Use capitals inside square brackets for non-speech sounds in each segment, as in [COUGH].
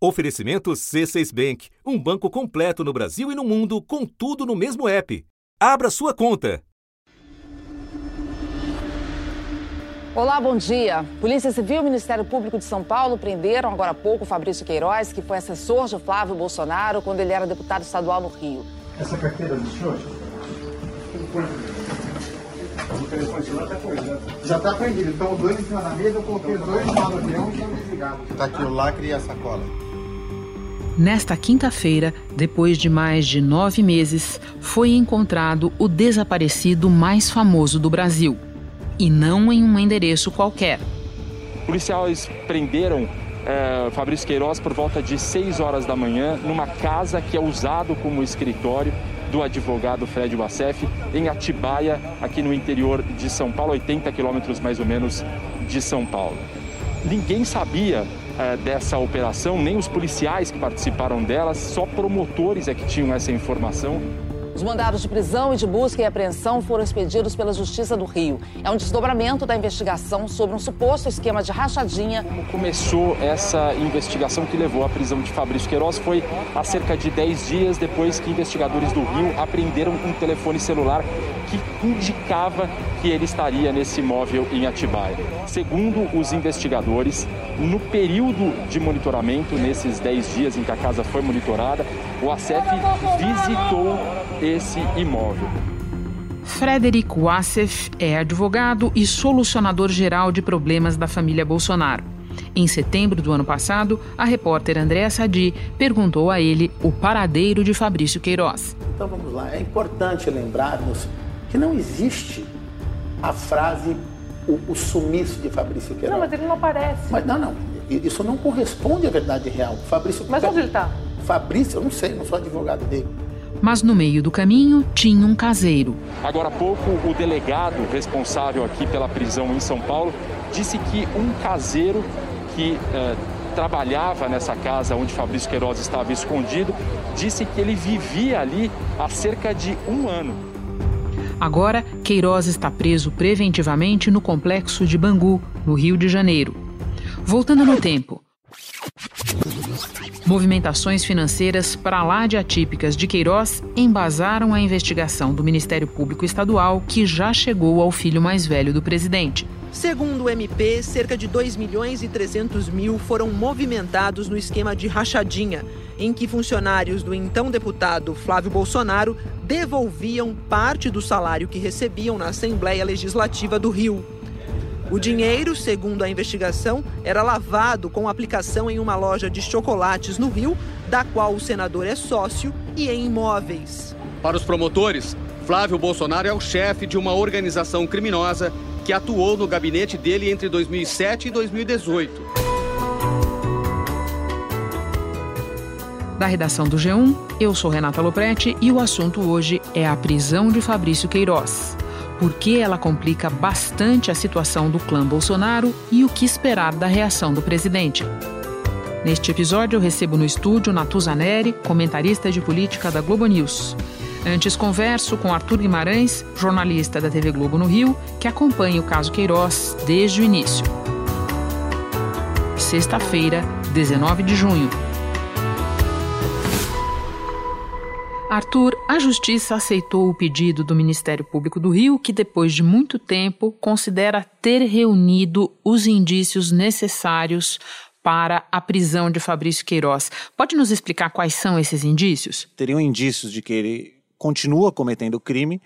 Oferecimento C6 Bank, um banco completo no Brasil e no mundo, com tudo no mesmo app. Abra sua conta. Olá, bom dia. Polícia Civil e Ministério Público de São Paulo prenderam agora há pouco Fabrício Queiroz, que foi assessor de Flávio Bolsonaro quando ele era deputado estadual no Rio. Essa carteira do senhor? Já está prendido. Então, dois em cima da mesa, eu coloquei os dois no avião e estão desligados. Está aqui o lacre e a sacola. Nesta quinta-feira, depois de mais de nove meses, foi encontrado o desaparecido mais famoso do Brasil. E não em um endereço qualquer. Policiais prenderam é, Fabrício Queiroz por volta de 6 horas da manhã numa casa que é usado como escritório do advogado Fred Wassef em Atibaia, aqui no interior de São Paulo, 80 quilômetros mais ou menos de São Paulo. Ninguém sabia é, dessa operação, nem os policiais que participaram dela, só promotores é que tinham essa informação. Os mandados de prisão e de busca e apreensão foram expedidos pela Justiça do Rio. É um desdobramento da investigação sobre um suposto esquema de rachadinha. Começou essa investigação que levou à prisão de Fabrício Queiroz foi há cerca de 10 dias depois que investigadores do Rio apreenderam um telefone celular que indicava que ele estaria nesse imóvel em Atibaia. Segundo os investigadores, no período de monitoramento, nesses 10 dias em que a casa foi monitorada, o ACEF visitou esse imóvel. Frederic Wassef é advogado e solucionador geral de problemas da família Bolsonaro. Em setembro do ano passado, a repórter Andréa Sadi perguntou a ele o paradeiro de Fabrício Queiroz. Então vamos lá, é importante lembrarmos que não existe a frase o, o sumiço de Fabrício Queiroz. Não, mas ele não aparece. Mas não, não, isso não corresponde à verdade real. Fabrício Mas onde ele está? Fabrício, eu não sei, não sou advogado dele. Mas no meio do caminho tinha um caseiro. Agora há pouco, o delegado responsável aqui pela prisão em São Paulo disse que um caseiro que eh, trabalhava nessa casa onde Fabrício Queiroz estava escondido disse que ele vivia ali há cerca de um ano. Agora, Queiroz está preso preventivamente no complexo de Bangu, no Rio de Janeiro. Voltando no tempo. Movimentações financeiras para lá de atípicas de Queiroz embasaram a investigação do Ministério Público Estadual, que já chegou ao filho mais velho do presidente. Segundo o MP, cerca de 2 milhões e 300 mil foram movimentados no esquema de rachadinha, em que funcionários do então deputado Flávio Bolsonaro devolviam parte do salário que recebiam na Assembleia Legislativa do Rio. O dinheiro, segundo a investigação, era lavado com aplicação em uma loja de chocolates no Rio, da qual o senador é sócio, e em imóveis. Para os promotores, Flávio Bolsonaro é o chefe de uma organização criminosa que atuou no gabinete dele entre 2007 e 2018. Da redação do G1, eu sou Renata Loprete e o assunto hoje é a prisão de Fabrício Queiroz porque ela complica bastante a situação do clã Bolsonaro e o que esperar da reação do presidente. Neste episódio, eu recebo no estúdio Natuza Neri, comentarista de política da Globo News. Antes, converso com Arthur Guimarães, jornalista da TV Globo no Rio, que acompanha o caso Queiroz desde o início. Sexta-feira, 19 de junho. Arthur, a Justiça aceitou o pedido do Ministério Público do Rio, que depois de muito tempo considera ter reunido os indícios necessários para a prisão de Fabrício Queiroz. Pode nos explicar quais são esses indícios? Teriam indícios de que ele continua cometendo crime.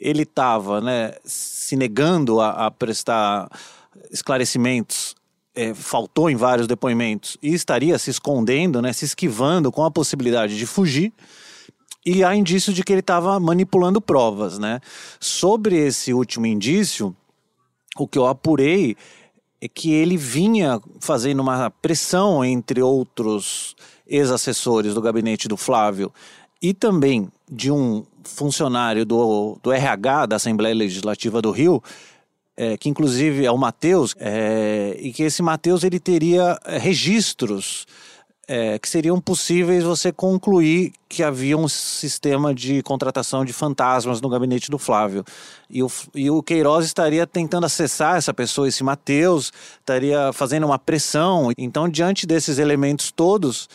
Ele estava né, se negando a, a prestar esclarecimentos é, faltou em vários depoimentos e estaria se escondendo, né, se esquivando com a possibilidade de fugir e há indício de que ele estava manipulando provas, né? Sobre esse último indício, o que eu apurei é que ele vinha fazendo uma pressão entre outros ex-assessores do gabinete do Flávio e também de um funcionário do, do RH da Assembleia Legislativa do Rio, é, que inclusive é o Matheus, é, e que esse Matheus ele teria é, registros é, que seriam possíveis você concluir que havia um sistema de contratação de fantasmas no gabinete do Flávio. E o, e o Queiroz estaria tentando acessar essa pessoa, esse Mateus, estaria fazendo uma pressão. Então, diante desses elementos todos,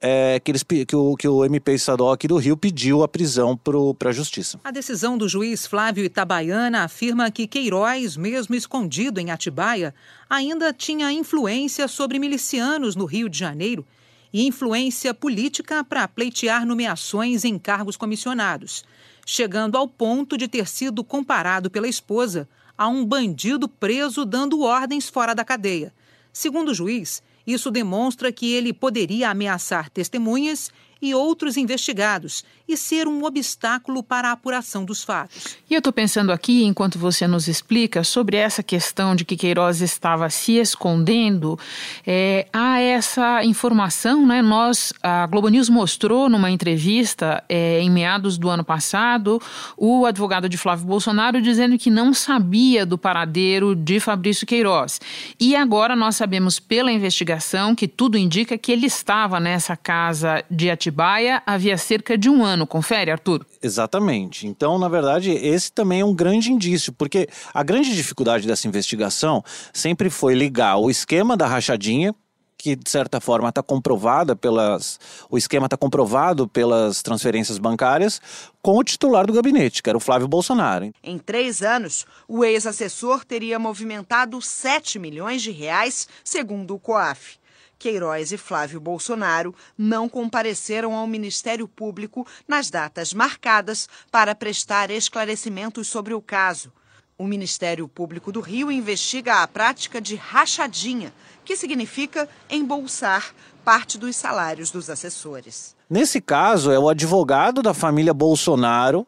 é, que, eles, que, o, que o MP estadual aqui do Rio pediu a prisão para a Justiça. A decisão do juiz Flávio Itabaiana afirma que Queiroz, mesmo escondido em Atibaia, ainda tinha influência sobre milicianos no Rio de Janeiro e influência política para pleitear nomeações em cargos comissionados, chegando ao ponto de ter sido comparado pela esposa a um bandido preso dando ordens fora da cadeia. Segundo o juiz, isso demonstra que ele poderia ameaçar testemunhas e outros investigados e ser um obstáculo para a apuração dos fatos. E eu estou pensando aqui, enquanto você nos explica, sobre essa questão de que Queiroz estava se escondendo. É, há essa informação, né? Nós, a Globo News mostrou numa entrevista é, em meados do ano passado o advogado de Flávio Bolsonaro dizendo que não sabia do paradeiro de Fabrício Queiroz. E agora nós sabemos pela investigação que tudo indica que ele estava nessa casa de atividade Atibaia havia cerca de um ano. Confere, Arthur? Exatamente. Então, na verdade, esse também é um grande indício, porque a grande dificuldade dessa investigação sempre foi ligar o esquema da rachadinha, que de certa forma está comprovada pelas. O esquema está comprovado pelas transferências bancárias com o titular do gabinete, que era o Flávio Bolsonaro. Em três anos, o ex-assessor teria movimentado 7 milhões de reais, segundo o COAF. Queiroz e Flávio Bolsonaro não compareceram ao Ministério Público nas datas marcadas para prestar esclarecimentos sobre o caso. O Ministério Público do Rio investiga a prática de rachadinha, que significa embolsar parte dos salários dos assessores. Nesse caso, é o advogado da família Bolsonaro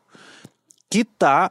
que está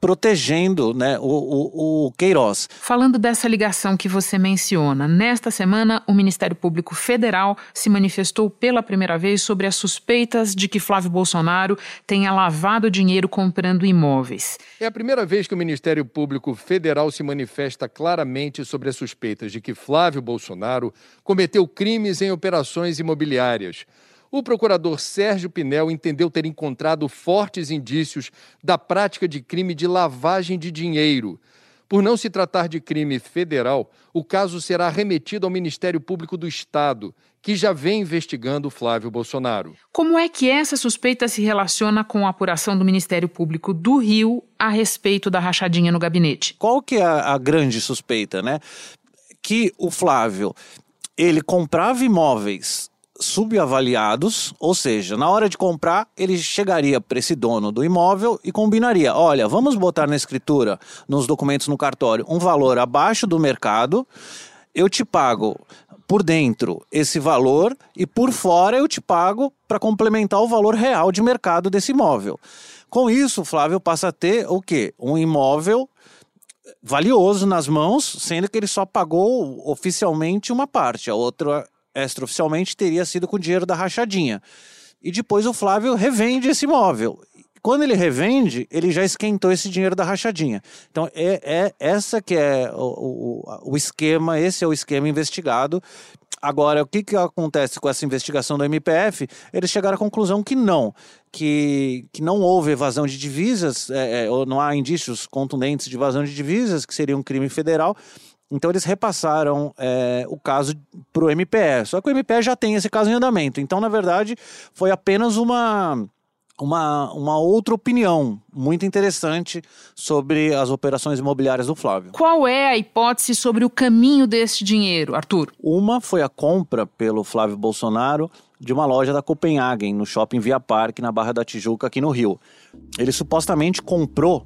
protegendo né, o, o, o, Queiroz. Falando dessa ligação que você menciona, nesta semana o Ministério Público Federal se manifestou pela primeira vez sobre as suspeitas de que Flávio Bolsonaro tenha lavado dinheiro comprando imóveis. É a primeira vez que o Ministério Público Federal se manifesta claramente sobre as suspeitas de que Flávio Bolsonaro cometeu crimes em operações imobiliárias. O procurador Sérgio Pinel entendeu ter encontrado fortes indícios da prática de crime de lavagem de dinheiro. Por não se tratar de crime federal, o caso será remetido ao Ministério Público do Estado, que já vem investigando Flávio Bolsonaro. Como é que essa suspeita se relaciona com a apuração do Ministério Público do Rio a respeito da rachadinha no gabinete? Qual que é a, a grande suspeita, né? Que o Flávio, ele comprava imóveis subavaliados, ou seja, na hora de comprar, ele chegaria para esse dono do imóvel e combinaria: olha, vamos botar na escritura, nos documentos no cartório, um valor abaixo do mercado, eu te pago por dentro esse valor e por fora eu te pago para complementar o valor real de mercado desse imóvel. Com isso, Flávio passa a ter o quê? Um imóvel valioso nas mãos, sendo que ele só pagou oficialmente uma parte, a outra extraoficialmente teria sido com dinheiro da rachadinha. E depois o Flávio revende esse imóvel. Quando ele revende, ele já esquentou esse dinheiro da rachadinha. Então, é, é essa que é o, o, o esquema, esse é o esquema investigado. Agora, o que, que acontece com essa investigação do MPF? Eles chegaram à conclusão que não, que, que não houve evasão de divisas, é, é, ou não há indícios contundentes de evasão de divisas, que seria um crime federal, então eles repassaram é, o caso para o MPE. Só que o MPE já tem esse caso em andamento. Então, na verdade, foi apenas uma, uma, uma outra opinião muito interessante sobre as operações imobiliárias do Flávio. Qual é a hipótese sobre o caminho desse dinheiro, Arthur? Uma foi a compra pelo Flávio Bolsonaro de uma loja da Copenhagen, no shopping Via Parque, na Barra da Tijuca, aqui no Rio. Ele supostamente comprou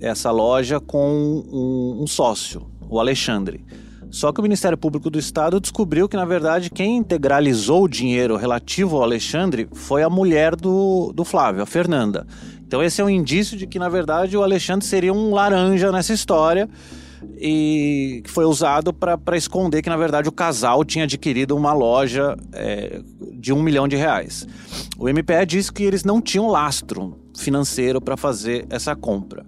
essa loja com um, um sócio, o Alexandre. Só que o Ministério Público do Estado descobriu que, na verdade, quem integralizou o dinheiro relativo ao Alexandre foi a mulher do, do Flávio, a Fernanda. Então, esse é um indício de que, na verdade, o Alexandre seria um laranja nessa história e que foi usado para esconder que, na verdade, o casal tinha adquirido uma loja é, de um milhão de reais. O MPE disse que eles não tinham lastro financeiro para fazer essa compra.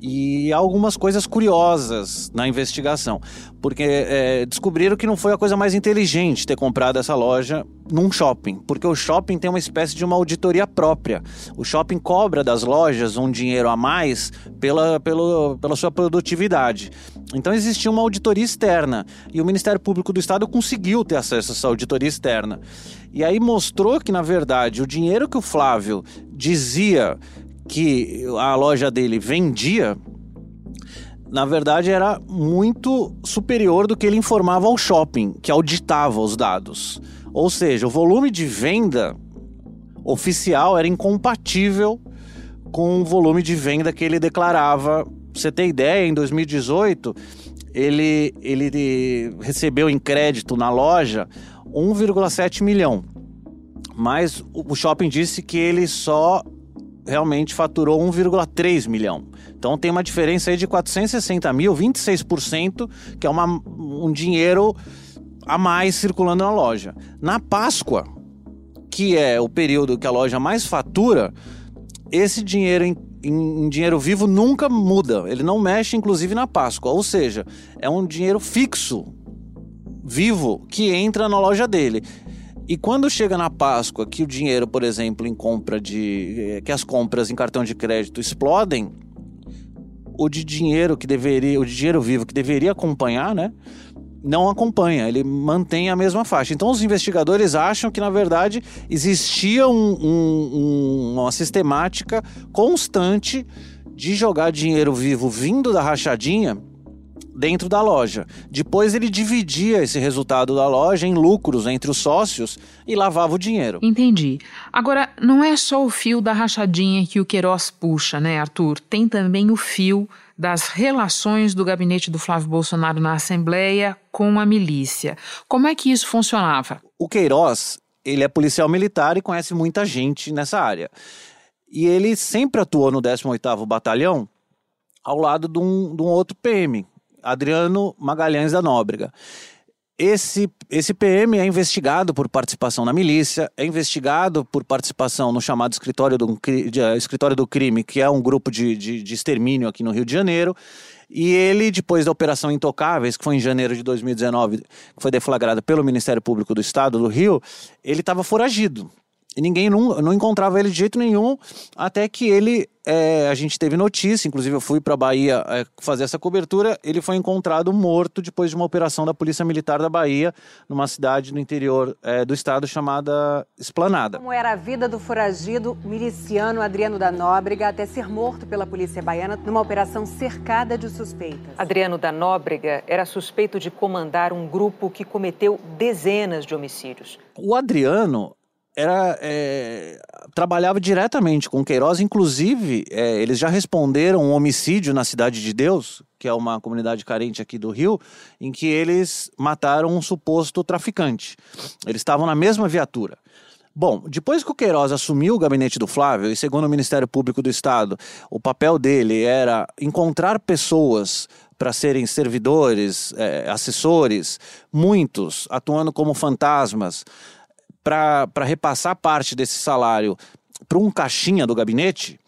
E algumas coisas curiosas na investigação, porque é, descobriram que não foi a coisa mais inteligente ter comprado essa loja num shopping, porque o shopping tem uma espécie de uma auditoria própria. O shopping cobra das lojas um dinheiro a mais pela, pela, pela sua produtividade. Então existia uma auditoria externa e o Ministério Público do Estado conseguiu ter acesso a essa auditoria externa. E aí mostrou que, na verdade, o dinheiro que o Flávio dizia que a loja dele vendia, na verdade era muito superior do que ele informava ao shopping, que auditava os dados. Ou seja, o volume de venda oficial era incompatível com o volume de venda que ele declarava. Pra você ter ideia, em 2018 ele, ele recebeu em crédito na loja 1,7 milhão. Mas o shopping disse que ele só realmente faturou 1,3 milhão. Então tem uma diferença aí de 460 mil, 26%, que é uma, um dinheiro a mais circulando na loja. Na Páscoa, que é o período que a loja mais fatura, esse dinheiro em, em, em, dinheiro vivo nunca muda. Ele não mexe, inclusive, na Páscoa. Ou seja, é um dinheiro fixo, vivo, que entra na loja dele. E quando chega na Páscoa, que o dinheiro, por exemplo, em compra de. Eh, que as compras em cartão de crédito explodem, o de dinheiro que deveria. O de dinheiro vivo que deveria acompanhar, né? Não acompanha, ele mantém a mesma faixa. Então os investigadores acham que, na verdade, existia um, um, uma sistemática constante de jogar dinheiro vivo vindo da rachadinha dentro da loja. Depois ele dividia esse resultado da loja em lucros entre os sócios e lavava o dinheiro. Entendi. Agora, não é só o fio da rachadinha que o Queiroz puxa, né, Arthur? Tem também o fio das relações do gabinete do Flávio Bolsonaro na Assembleia com a milícia. Como é que isso funcionava? O Queiroz, ele é policial militar e conhece muita gente nessa área. E ele sempre atuou no 18º Batalhão ao lado de um, de um outro PM, Adriano Magalhães da Nóbrega. Esse, esse PM é investigado por participação na milícia, é investigado por participação no chamado Escritório do, de, uh, Escritório do Crime, que é um grupo de, de, de extermínio aqui no Rio de Janeiro. E ele, depois da Operação Intocáveis, que foi em janeiro de 2019, que foi deflagrada pelo Ministério Público do Estado do Rio, ele estava foragido. E ninguém não, não encontrava ele de jeito nenhum, até que ele, é, a gente teve notícia, inclusive eu fui para a Bahia é, fazer essa cobertura, ele foi encontrado morto depois de uma operação da Polícia Militar da Bahia, numa cidade no interior é, do estado chamada Esplanada. Como era a vida do foragido miliciano Adriano da Nóbrega até ser morto pela Polícia Baiana numa operação cercada de suspeitas? Adriano da Nóbrega era suspeito de comandar um grupo que cometeu dezenas de homicídios. O Adriano era é, trabalhava diretamente com Queiroz, inclusive é, eles já responderam um homicídio na Cidade de Deus, que é uma comunidade carente aqui do Rio, em que eles mataram um suposto traficante. Eles estavam na mesma viatura. Bom, depois que o Queiroz assumiu o gabinete do Flávio, e segundo o Ministério Público do Estado, o papel dele era encontrar pessoas para serem servidores, é, assessores, muitos atuando como fantasmas, para repassar parte desse salário para um caixinha do gabinete,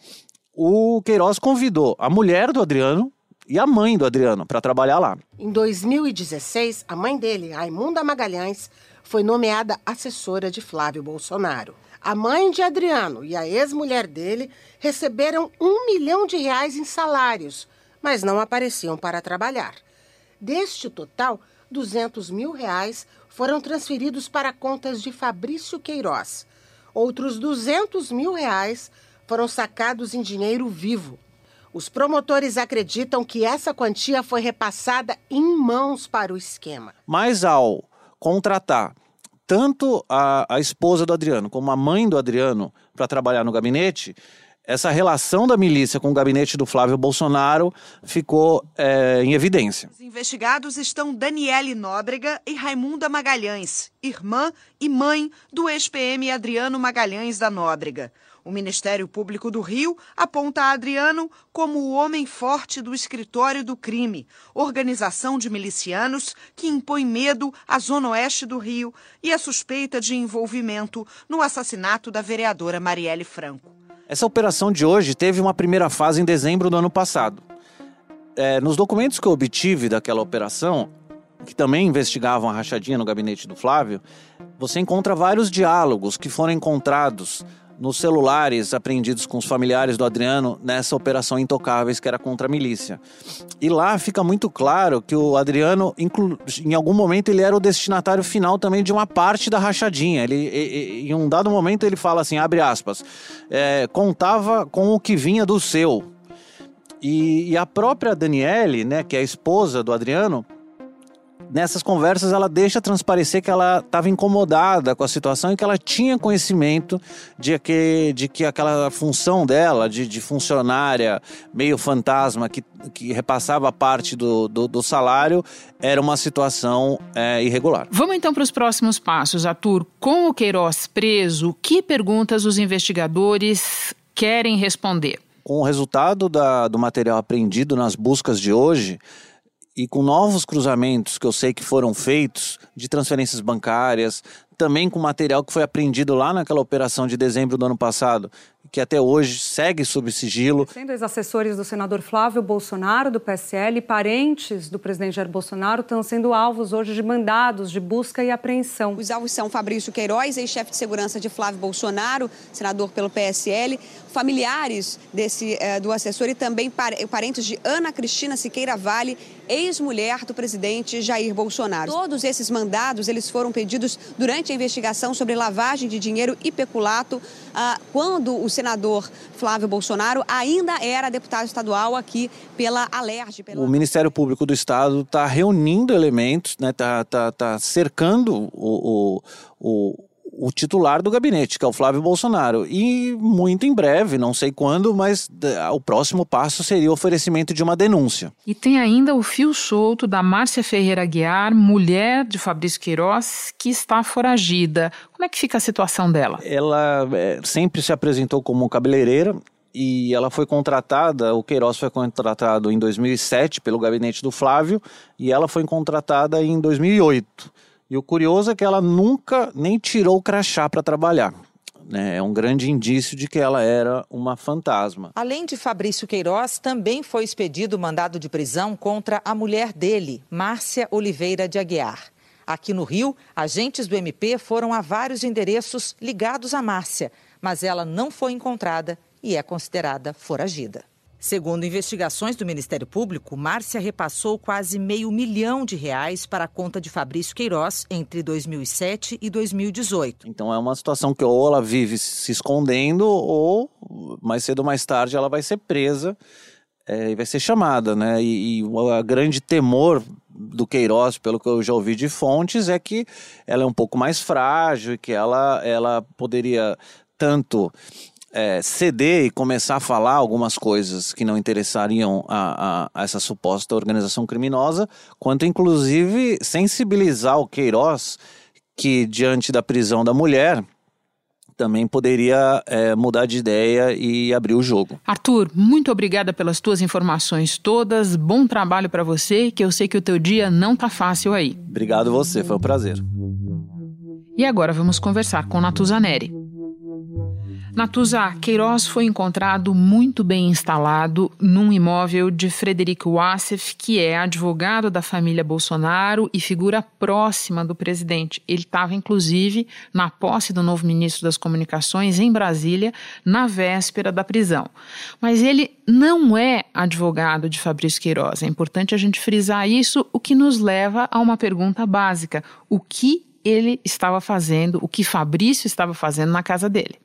o Queiroz convidou a mulher do Adriano e a mãe do Adriano para trabalhar lá. Em 2016, a mãe dele, Raimunda Magalhães, foi nomeada assessora de Flávio Bolsonaro. A mãe de Adriano e a ex-mulher dele receberam um milhão de reais em salários, mas não apareciam para trabalhar. Deste total, 200 mil reais foram transferidos para contas de Fabrício Queiroz. Outros 200 mil reais foram sacados em dinheiro vivo. Os promotores acreditam que essa quantia foi repassada em mãos para o esquema. Mas ao contratar tanto a, a esposa do Adriano como a mãe do Adriano para trabalhar no gabinete, essa relação da milícia com o gabinete do Flávio Bolsonaro ficou é, em evidência. Os investigados estão Daniele Nóbrega e Raimunda Magalhães, irmã e mãe do ex-PM Adriano Magalhães da Nóbrega. O Ministério Público do Rio aponta Adriano como o homem forte do escritório do crime, organização de milicianos que impõe medo à zona oeste do Rio e a suspeita de envolvimento no assassinato da vereadora Marielle Franco. Essa operação de hoje teve uma primeira fase em dezembro do ano passado. é, nos documentos que eu obtive daquela operação, que também investigavam a rachadinha no gabinete do Flávio, você encontra vários diálogos que foram encontrados nos celulares apreendidos com os familiares do Adriano nessa operação Intocáveis, que era contra a milícia. E lá fica muito claro que o Adriano, em algum momento, ele era o destinatário final também de uma parte da rachadinha. Ele, em um dado momento, ele fala assim: abre aspas, é, contava com o que vinha do seu. E, e a própria Daniele, né, que é a esposa do Adriano, nessas conversas ela deixa transparecer que ela estava incomodada com a situação e que ela tinha conhecimento de que, de que aquela função dela, de, de funcionária meio fantasma que, que repassava parte do, do, do salário, era uma situação é, irregular. Vamos então para os próximos passos, Arthur. Com o Queiroz preso, que perguntas os investigadores querem responder? Com o resultado da, do material apreendido nas buscas de hoje, e com novos cruzamentos que eu sei que foram feitos de transferências bancárias, também com material que foi apreendido lá naquela operação de dezembro do ano passado, que até hoje segue sob sigilo. Sendo ex-assessores do senador Flávio Bolsonaro, do PSL, parentes do presidente Jair Bolsonaro estão sendo alvos hoje de mandados de busca e apreensão. Os alvos são Fabrício Queiroz, ex-chefe de segurança de Flávio Bolsonaro, senador pelo PSL, familiares desse, eh, do assessor e também parentes de Ana Cristina Siqueira Vale, ex-mulher do presidente Jair Bolsonaro. Todos esses mandados eles foram pedidos durante a investigação sobre lavagem de dinheiro e peculato, ah, quando o senador Flávio Bolsonaro ainda era deputado estadual aqui pela Alerj. Pela... O Ministério Público do Estado está reunindo elementos, está né, tá, tá, tá cercando o, o, o o titular do gabinete, que é o Flávio Bolsonaro. E muito em breve, não sei quando, mas o próximo passo seria o oferecimento de uma denúncia. E tem ainda o fio solto da Márcia Ferreira Guiar, mulher de Fabrício Queiroz, que está foragida. Como é que fica a situação dela? Ela é, sempre se apresentou como cabeleireira, e ela foi contratada, o Queiroz foi contratado em 2007 pelo gabinete do Flávio e ela foi contratada em 2008. E o curioso é que ela nunca nem tirou o crachá para trabalhar. Né? É um grande indício de que ela era uma fantasma. Além de Fabrício Queiroz, também foi expedido mandado de prisão contra a mulher dele, Márcia Oliveira de Aguiar. Aqui no Rio, agentes do MP foram a vários endereços ligados a Márcia, mas ela não foi encontrada e é considerada foragida. Segundo investigações do Ministério Público, Márcia repassou quase meio milhão de reais para a conta de Fabrício Queiroz entre 2007 e 2018. Então é uma situação que ou ela vive se escondendo ou mais cedo ou mais tarde ela vai ser presa é, e vai ser chamada, né? E, e o grande temor do Queiroz, pelo que eu já ouvi de fontes, é que ela é um pouco mais frágil e que ela, ela poderia tanto é, ceder e começar a falar algumas coisas que não interessariam a, a, a, essa suposta organização criminosa, quanto inclusive sensibilizar o Queiroz que, diante da prisão da mulher, também poderia é, mudar de ideia e abrir o jogo. Arthur, muito obrigada pelas tuas informações todas. Bom trabalho para você, que eu sei que o teu dia não tá fácil aí. Obrigado você, foi um prazer. E agora vamos conversar com Natuzaneri. Natuza, Queiroz foi encontrado muito bem instalado num imóvel de Frederico Wassef, que é advogado da família Bolsonaro e figura próxima do presidente. Ele estava, inclusive, na posse do novo ministro das Comunicações em Brasília, na véspera da prisão. Mas ele não é advogado de Fabrício Queiroz. É importante a gente frisar isso, o que nos leva a uma pergunta básica: o que ele estava fazendo, o que Fabrício estava fazendo na casa dele?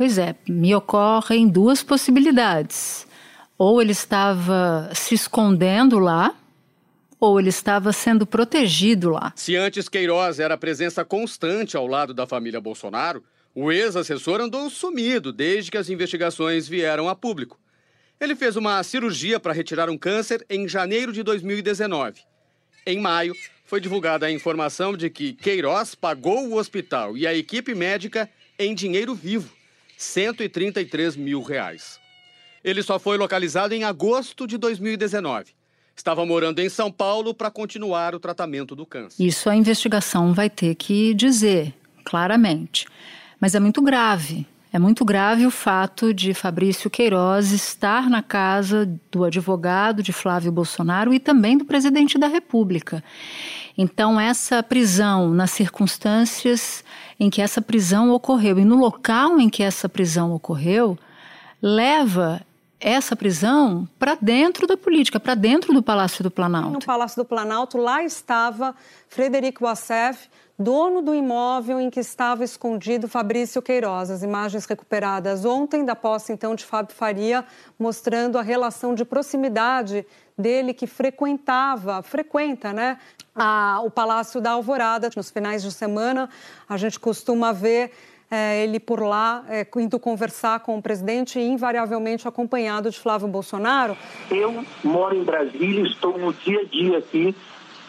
Pois é, me ocorrem duas possibilidades. Ou ele estava se escondendo lá, ou ele estava sendo protegido lá. Se antes Queiroz era presença constante ao lado da família Bolsonaro, o ex-assessor andou sumido desde que as investigações vieram a público. Ele fez uma cirurgia para retirar um câncer em janeiro de 2019. Em maio, foi divulgada a informação de que Queiroz pagou o hospital e a equipe médica em dinheiro vivo. 133 mil reais. Ele só foi localizado em agosto de 2019. Estava morando em São Paulo para continuar o tratamento do câncer. Isso a investigação vai ter que dizer claramente. Mas é muito grave. É muito grave o fato de Fabrício Queiroz estar na casa do advogado de Flávio Bolsonaro e também do presidente da República. Então, essa prisão, nas circunstâncias em que essa prisão ocorreu e no local em que essa prisão ocorreu, leva essa prisão para dentro da política, para dentro do Palácio do Planalto. No Palácio do Planalto, lá estava Frederico Wassef, dono do imóvel em que estava escondido Fabrício Queiroz. As imagens recuperadas ontem da posse então de Fábio Faria, mostrando a relação de proximidade dele que frequentava, frequenta, né, a, o Palácio da Alvorada. Nos finais de semana, a gente costuma ver é, ele por lá é, indo conversar com o presidente e invariavelmente acompanhado de Flávio Bolsonaro. Eu moro em Brasília, estou no dia a dia aqui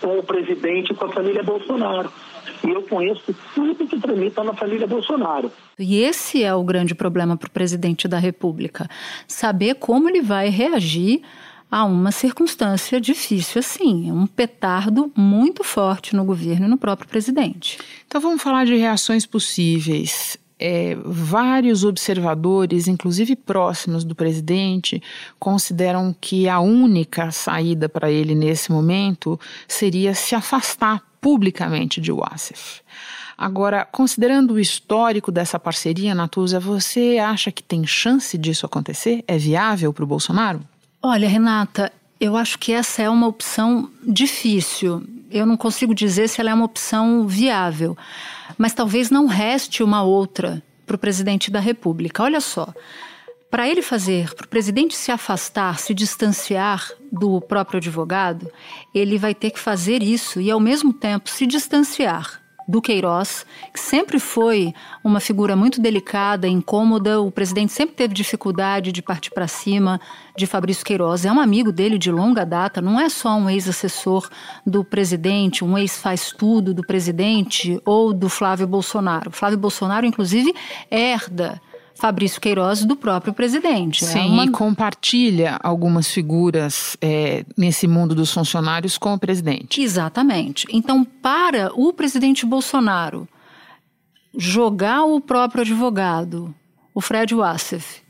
com o presidente e com a família Bolsonaro. E eu conheço tudo que tramita na família Bolsonaro. E esse é o grande problema para o presidente da República: saber como ele vai reagir a uma circunstância difícil assim. Um petardo muito forte no governo e no próprio presidente. Então vamos falar de reações possíveis. É, vários observadores, inclusive próximos do presidente, consideram que a única saída para ele nesse momento seria se afastar publicamente de Wassef. Agora, considerando o histórico dessa parceria, Natuza, você acha que tem chance disso acontecer? É viável para o Bolsonaro? Olha, Renata, eu acho que essa é uma opção difícil. Eu não consigo dizer se ela é uma opção viável, mas talvez não reste uma outra para o presidente da República. Olha só. Para ele fazer, para o presidente se afastar, se distanciar do próprio advogado, ele vai ter que fazer isso e, ao mesmo tempo, se distanciar do Queiroz, que sempre foi uma figura muito delicada, incômoda. O presidente sempre teve dificuldade de partir para cima de Fabrício Queiroz. É um amigo dele de longa data, não é só um ex-assessor do presidente, um ex-faz-tudo do presidente ou do Flávio Bolsonaro. Flávio Bolsonaro, inclusive, herda Fabrício Queiroz do próprio presidente. Sim, é uma... e compartilha algumas figuras é, nesse mundo dos funcionários com o presidente. Exatamente. Então, para o presidente Bolsonaro jogar o próprio advogado, o Fred Wassef,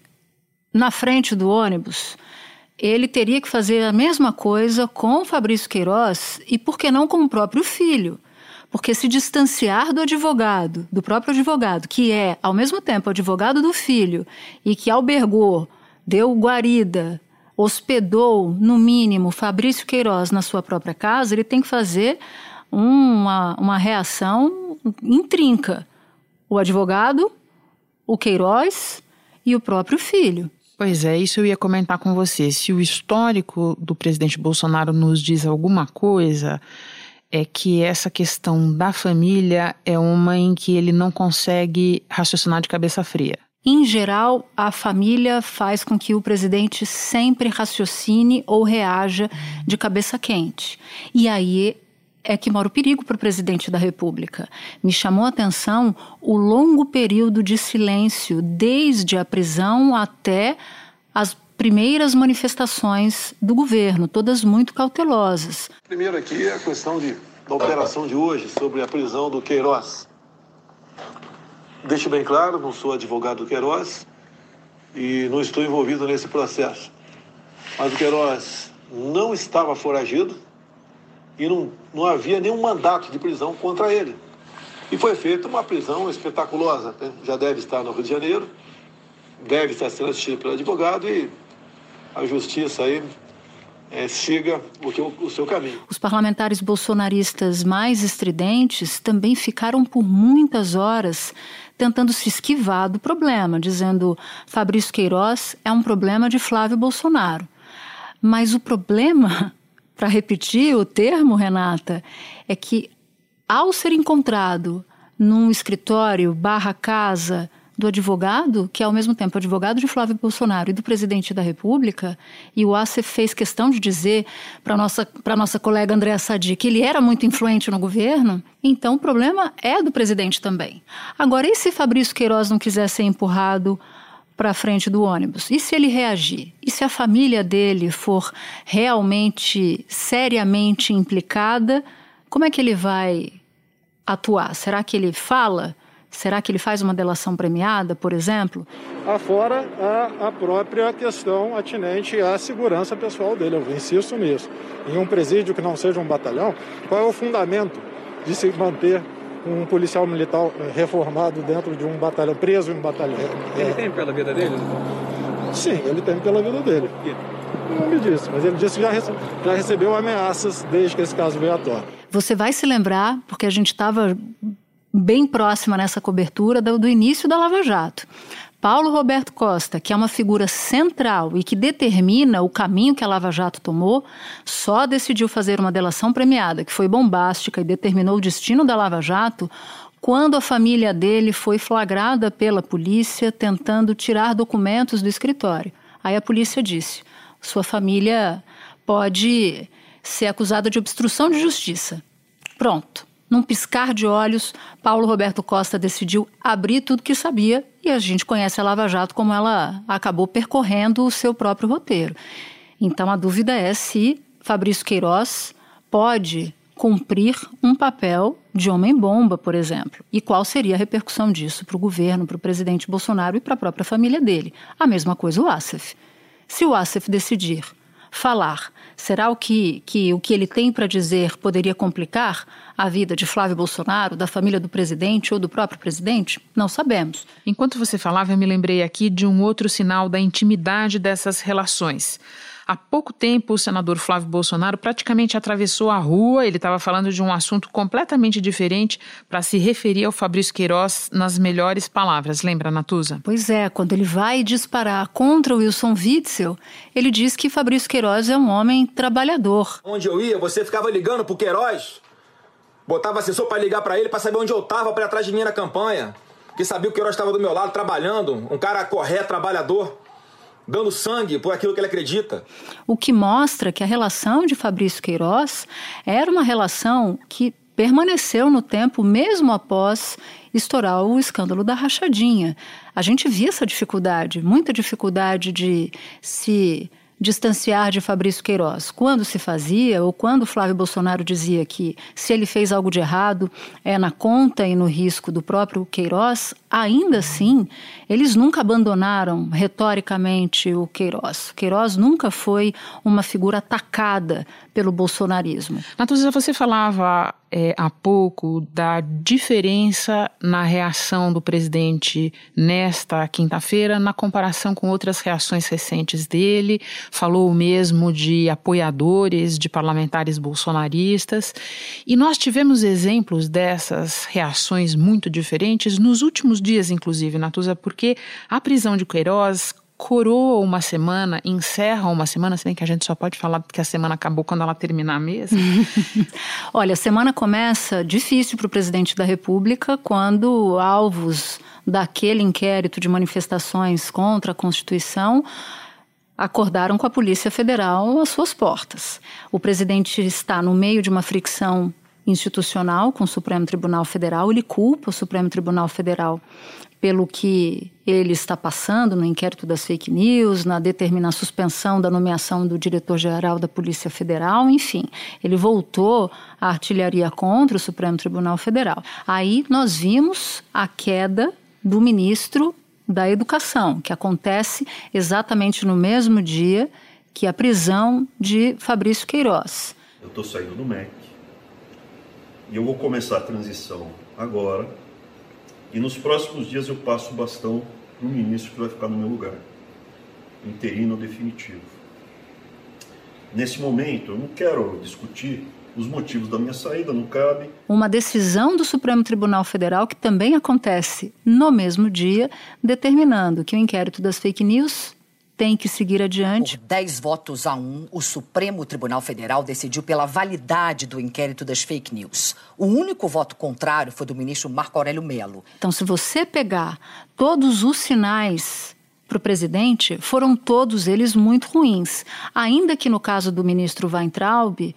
na frente do ônibus, ele teria que fazer a mesma coisa com o Fabrício Queiroz e, por que não, com o próprio filho. Porque se distanciar do advogado, do próprio advogado, que é, ao mesmo tempo, advogado do filho e que albergou, deu guarida, hospedou, no mínimo, Fabrício Queiroz na sua própria casa, ele tem que fazer uma, uma reação intrinca. O advogado, o Queiroz e o próprio filho. Pois é, isso eu ia comentar com você. Se o histórico do presidente Bolsonaro nos diz alguma coisa, é que essa questão da família é uma em que ele não consegue raciocinar de cabeça fria. Em geral, a família faz com que o presidente sempre raciocine ou reaja de cabeça quente. E aí é que mora o perigo para o presidente da República. Me chamou a atenção o longo período de silêncio, desde a prisão até as primeiras manifestações do governo, todas muito cautelosas. Primeiro aqui a questão de, da operação de hoje sobre a prisão do Queiroz. Deixo bem claro, não sou advogado do Queiroz e não estou envolvido nesse processo. Mas o Queiroz não estava foragido e não, não havia nenhum mandato de prisão contra ele. E foi feita uma prisão espetaculosa. Né? Já deve estar no Rio de Janeiro, deve estar sendo assistido pelo advogado e a justiça aí é, siga o, que, o seu caminho. Os parlamentares bolsonaristas mais estridentes também ficaram por muitas horas tentando se esquivar do problema, dizendo Fabrício Queiroz é um problema de Flávio Bolsonaro. Mas o problema, [LAUGHS] para repetir o termo, Renata, é que ao ser encontrado num escritório barra casa do advogado, que é ao mesmo tempo advogado de Flávio Bolsonaro e do presidente da República, e o Ace fez questão de dizer para a nossa, nossa colega Andréa Sadi que ele era muito influente no governo, então o problema é do presidente também. Agora, e se Fabrício Queiroz não quiser ser empurrado para frente do ônibus? E se ele reagir? E se a família dele for realmente, seriamente implicada, como é que ele vai atuar? Será que ele fala? Será que ele faz uma delação premiada, por exemplo? Afora a, a própria questão atinente à segurança pessoal dele, eu insisto nisso. Em um presídio que não seja um batalhão, qual é o fundamento de se manter um policial militar eh, reformado dentro de um batalhão, preso em um batalhão? Ele tem pela vida dele? Sim, ele tem pela vida dele. Não me disse, mas ele disse que já, rece já recebeu ameaças desde que esse caso veio à tona. Você vai se lembrar, porque a gente estava bem próxima nessa cobertura do, do início da Lava Jato. Paulo Roberto Costa, que é uma figura central e que determina o caminho que a Lava Jato tomou, só decidiu fazer uma delação premiada, que foi bombástica e determinou o destino da Lava Jato, quando a família dele foi flagrada pela polícia tentando tirar documentos do escritório. Aí a polícia disse: sua família pode ser acusada de obstrução de justiça. Pronto. Num piscar de olhos, Paulo Roberto Costa decidiu abrir tudo que sabia e a gente conhece a Lava Jato como ela acabou percorrendo o seu próprio roteiro. Então a dúvida é se Fabrício Queiroz pode cumprir um papel de homem-bomba, por exemplo. E qual seria a repercussão disso para o governo, para o presidente Bolsonaro e para a própria família dele? A mesma coisa o Assef. Se o Assef decidir falar. Será o que, que o que ele tem para dizer poderia complicar a vida de Flávio Bolsonaro, da família do presidente ou do próprio presidente? Não sabemos. Enquanto você falava, eu me lembrei aqui de um outro sinal da intimidade dessas relações. Há pouco tempo, o senador Flávio Bolsonaro praticamente atravessou a rua, ele estava falando de um assunto completamente diferente para se referir ao Fabrício Queiroz nas melhores palavras. Lembra, Natuza? Pois é, quando ele vai disparar contra o Wilson Witzel, ele diz que Fabrício Queiroz é um homem trabalhador. Onde eu ia, você ficava ligando pro Queiroz? Botava assessor para ligar para ele para saber onde eu tava para atrás de mim na campanha. Que sabia que o Queiroz estava do meu lado trabalhando, um cara correto, trabalhador dando sangue por aquilo que ele acredita. O que mostra que a relação de Fabrício Queiroz era uma relação que permaneceu no tempo mesmo após estourar o escândalo da rachadinha. A gente via essa dificuldade, muita dificuldade de se distanciar de Fabrício Queiroz. Quando se fazia, ou quando Flávio Bolsonaro dizia que se ele fez algo de errado é na conta e no risco do próprio Queiroz, ainda assim, eles nunca abandonaram retoricamente o Queiroz. Queiroz nunca foi uma figura atacada pelo bolsonarismo. Natuza, você falava é, há pouco da diferença na reação do presidente nesta quinta-feira na comparação com outras reações recentes dele. Falou mesmo de apoiadores, de parlamentares bolsonaristas. E nós tivemos exemplos dessas reações muito diferentes nos últimos dias, inclusive, Natuza, porque a prisão de Queiroz coroa uma semana, encerra uma semana, se bem que a gente só pode falar que a semana acabou quando ela terminar mesmo. [LAUGHS] Olha, a semana começa difícil para o presidente da República quando alvos daquele inquérito de manifestações contra a Constituição acordaram com a Polícia Federal às suas portas. O presidente está no meio de uma fricção institucional com o Supremo Tribunal Federal, ele culpa o Supremo Tribunal Federal pelo que ele está passando no inquérito das fake news, na determinação suspensão da nomeação do diretor-geral da Polícia Federal, enfim, ele voltou a artilharia contra o Supremo Tribunal Federal. Aí nós vimos a queda do ministro da Educação, que acontece exatamente no mesmo dia que a prisão de Fabrício Queiroz. Eu estou saindo do MEC e eu vou começar a transição agora e nos próximos dias eu passo o bastão para o ministro que vai ficar no meu lugar, interino definitivo. Nesse momento, eu não quero discutir os motivos da minha saída, não cabe. Uma decisão do Supremo Tribunal Federal que também acontece no mesmo dia, determinando que o inquérito das fake news tem que seguir adiante. Por 10 votos a 1, o Supremo Tribunal Federal decidiu pela validade do inquérito das fake news. O único voto contrário foi do ministro Marco Aurélio Melo. Então, se você pegar todos os sinais para o presidente, foram todos eles muito ruins. Ainda que no caso do ministro Weintraub,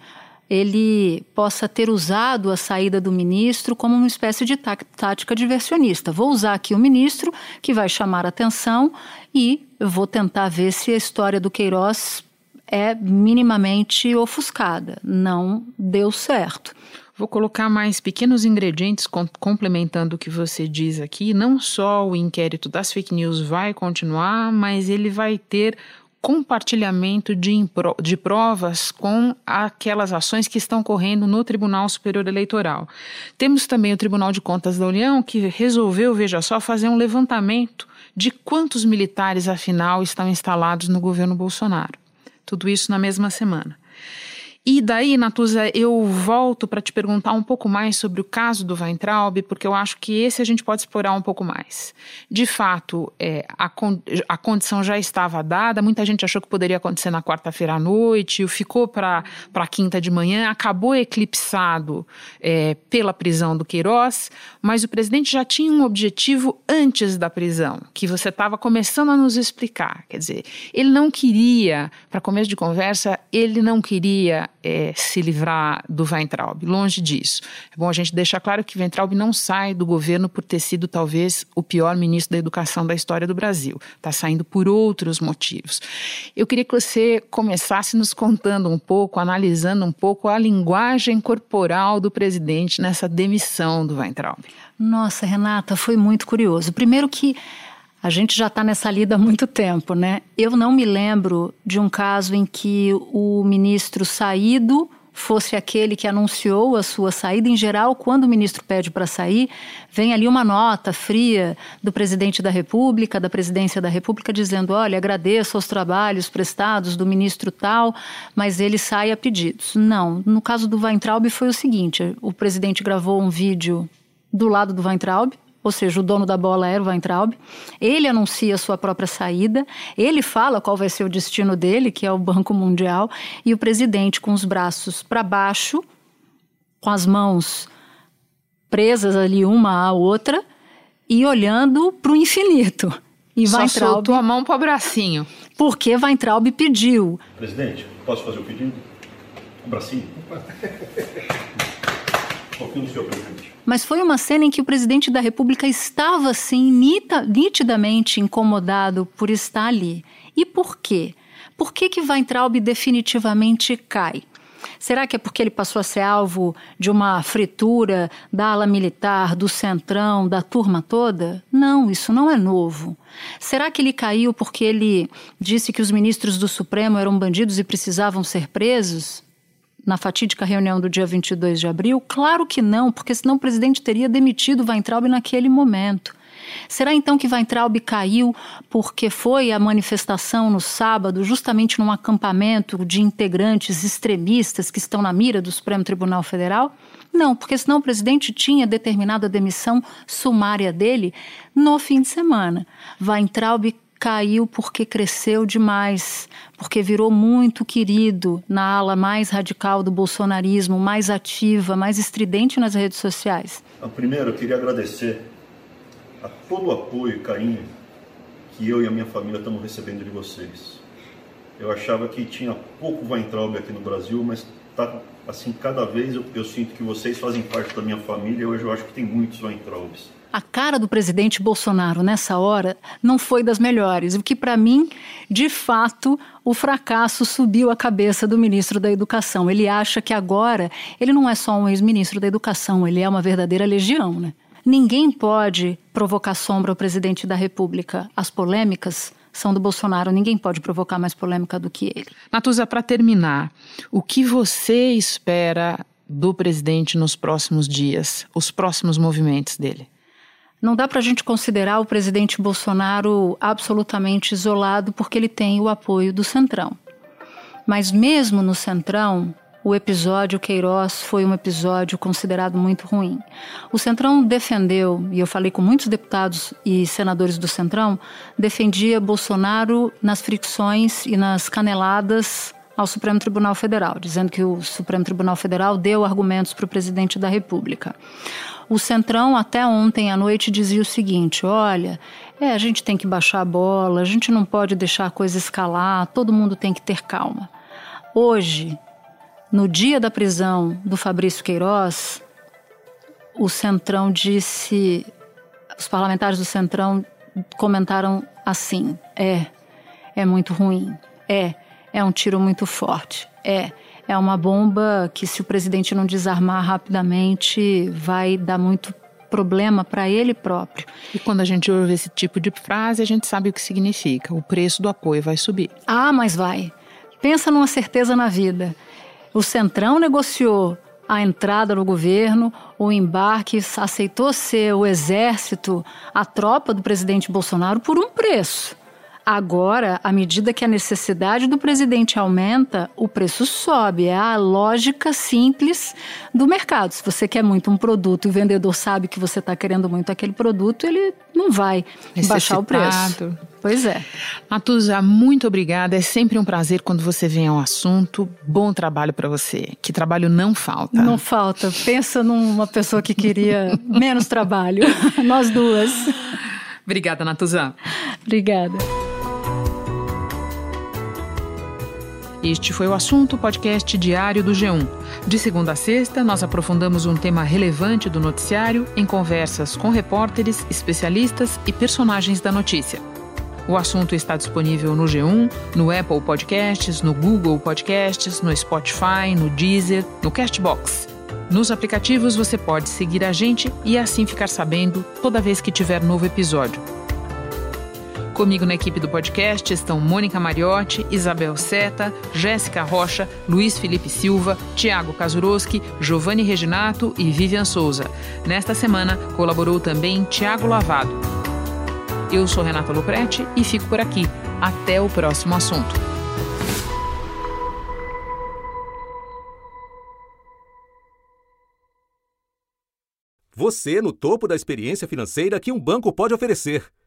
ele possa ter usado a saída do ministro como uma espécie de tática diversionista. Vou usar aqui o ministro que vai chamar atenção e vou tentar ver se a história do Queiroz é minimamente ofuscada. Não deu certo. Vou colocar mais pequenos ingredientes complementando o que você diz aqui. Não só o inquérito das fake news vai continuar, mas ele vai ter compartilhamento de, de provas com aquelas ações que estão correndo no Tribunal Superior Eleitoral. Temos também o Tribunal de Contas da União, que resolveu, veja só, fazer um levantamento de quantos militares, afinal, estão instalados no governo Bolsonaro. Tudo isso na mesma semana. E daí, Natuza, eu volto para te perguntar um pouco mais sobre o caso do Weintraub, porque eu acho que esse a gente pode explorar um pouco mais. De fato, é, a, con a condição já estava dada, muita gente achou que poderia acontecer na quarta-feira à noite, ficou para a quinta de manhã, acabou eclipsado é, pela prisão do Queiroz, mas o presidente já tinha um objetivo antes da prisão, que você estava começando a nos explicar. Quer dizer, ele não queria, para começo de conversa, ele não queria é, se livrar do Weintraub. Longe disso. É bom a gente deixar claro que Weintraub não sai do governo por ter sido talvez o pior ministro da educação da história do Brasil. Está saindo por outros motivos. Eu queria que você começasse nos contando um pouco, analisando um pouco a linguagem corporal do presidente nessa demissão do Weintraub. Nossa, Renata, foi muito curioso. Primeiro que a gente já está nessa lida há muito tempo, né? Eu não me lembro de um caso em que o ministro saído fosse aquele que anunciou a sua saída. Em geral, quando o ministro pede para sair, vem ali uma nota fria do presidente da República, da presidência da República, dizendo: olha, agradeço aos trabalhos prestados do ministro tal, mas ele sai a pedidos. Não. No caso do Weintraub foi o seguinte: o presidente gravou um vídeo do lado do Weintraub, ou seja, o dono da bola era o Weintraub. Ele anuncia a sua própria saída, ele fala qual vai ser o destino dele, que é o Banco Mundial, e o presidente com os braços para baixo, com as mãos presas ali uma à outra e olhando para o infinito. E Só Weintraub, soltou a mão para o bracinho. Porque Weintraub pediu. Presidente, posso fazer o pedido? O bracinho? um pouquinho do senhor, presidente. Mas foi uma cena em que o presidente da República estava, assim, nitidamente incomodado por estar ali. E por quê? Por que, que Weintraub definitivamente cai? Será que é porque ele passou a ser alvo de uma fritura da ala militar, do centrão, da turma toda? Não, isso não é novo. Será que ele caiu porque ele disse que os ministros do Supremo eram bandidos e precisavam ser presos? Na fatídica reunião do dia 22 de abril? Claro que não, porque senão o presidente teria demitido Weintraub naquele momento. Será então que Weintraub caiu porque foi a manifestação no sábado, justamente num acampamento de integrantes extremistas que estão na mira do Supremo Tribunal Federal? Não, porque senão o presidente tinha determinado a demissão sumária dele no fim de semana. Weintraub caiu porque cresceu demais, porque virou muito querido na ala mais radical do bolsonarismo, mais ativa, mais estridente nas redes sociais? Primeiro, eu queria agradecer a todo o apoio e carinho que eu e a minha família estamos recebendo de vocês. Eu achava que tinha pouco Weintraub aqui no Brasil, mas tá assim cada vez eu, eu sinto que vocês fazem parte da minha família. Hoje eu acho que tem muitos Weintraubs a cara do presidente Bolsonaro nessa hora não foi das melhores, o que para mim, de fato, o fracasso subiu a cabeça do ministro da Educação. Ele acha que agora ele não é só um ex-ministro da Educação, ele é uma verdadeira legião, né? Ninguém pode provocar sombra ao presidente da República. As polêmicas são do Bolsonaro, ninguém pode provocar mais polêmica do que ele. Natuza, para terminar, o que você espera do presidente nos próximos dias, os próximos movimentos dele? Não dá para a gente considerar o presidente Bolsonaro absolutamente isolado porque ele tem o apoio do Centrão. Mas mesmo no Centrão, o episódio Queiroz foi um episódio considerado muito ruim. O Centrão defendeu, e eu falei com muitos deputados e senadores do Centrão, defendia Bolsonaro nas fricções e nas caneladas ao Supremo Tribunal Federal, dizendo que o Supremo Tribunal Federal deu argumentos para o presidente da República. O Centrão, até ontem à noite, dizia o seguinte: olha, é, a gente tem que baixar a bola, a gente não pode deixar a coisa escalar, todo mundo tem que ter calma. Hoje, no dia da prisão do Fabrício Queiroz, o Centrão disse, os parlamentares do Centrão comentaram assim: é, é muito ruim, é, é um tiro muito forte, é, é uma bomba que, se o presidente não desarmar rapidamente, vai dar muito problema para ele próprio. E quando a gente ouve esse tipo de frase, a gente sabe o que significa. O preço do apoio vai subir. Ah, mas vai. Pensa numa certeza na vida. O Centrão negociou a entrada no governo, o embarque, aceitou ser o exército, a tropa do presidente Bolsonaro por um preço. Agora, à medida que a necessidade do presidente aumenta, o preço sobe. É a lógica simples do mercado. Se você quer muito um produto e o vendedor sabe que você está querendo muito aquele produto, ele não vai baixar o preço. Pois é. Natuza, muito obrigada. É sempre um prazer quando você vem ao assunto. Bom trabalho para você. Que trabalho não falta. Não falta. Pensa numa pessoa que queria menos trabalho. [LAUGHS] Nós duas. Obrigada, Natuza. Obrigada. Este foi o assunto podcast diário do G1. De segunda a sexta, nós aprofundamos um tema relevante do noticiário em conversas com repórteres, especialistas e personagens da notícia. O assunto está disponível no G1, no Apple Podcasts, no Google Podcasts, no Spotify, no Deezer, no Castbox. Nos aplicativos você pode seguir a gente e assim ficar sabendo toda vez que tiver novo episódio. Comigo na equipe do podcast estão Mônica Mariotti, Isabel Seta, Jéssica Rocha, Luiz Felipe Silva, Tiago Kazuroski, Giovanni Reginato e Vivian Souza. Nesta semana colaborou também Tiago Lavado. Eu sou Renata Luprete e fico por aqui. Até o próximo assunto. Você no topo da experiência financeira que um banco pode oferecer.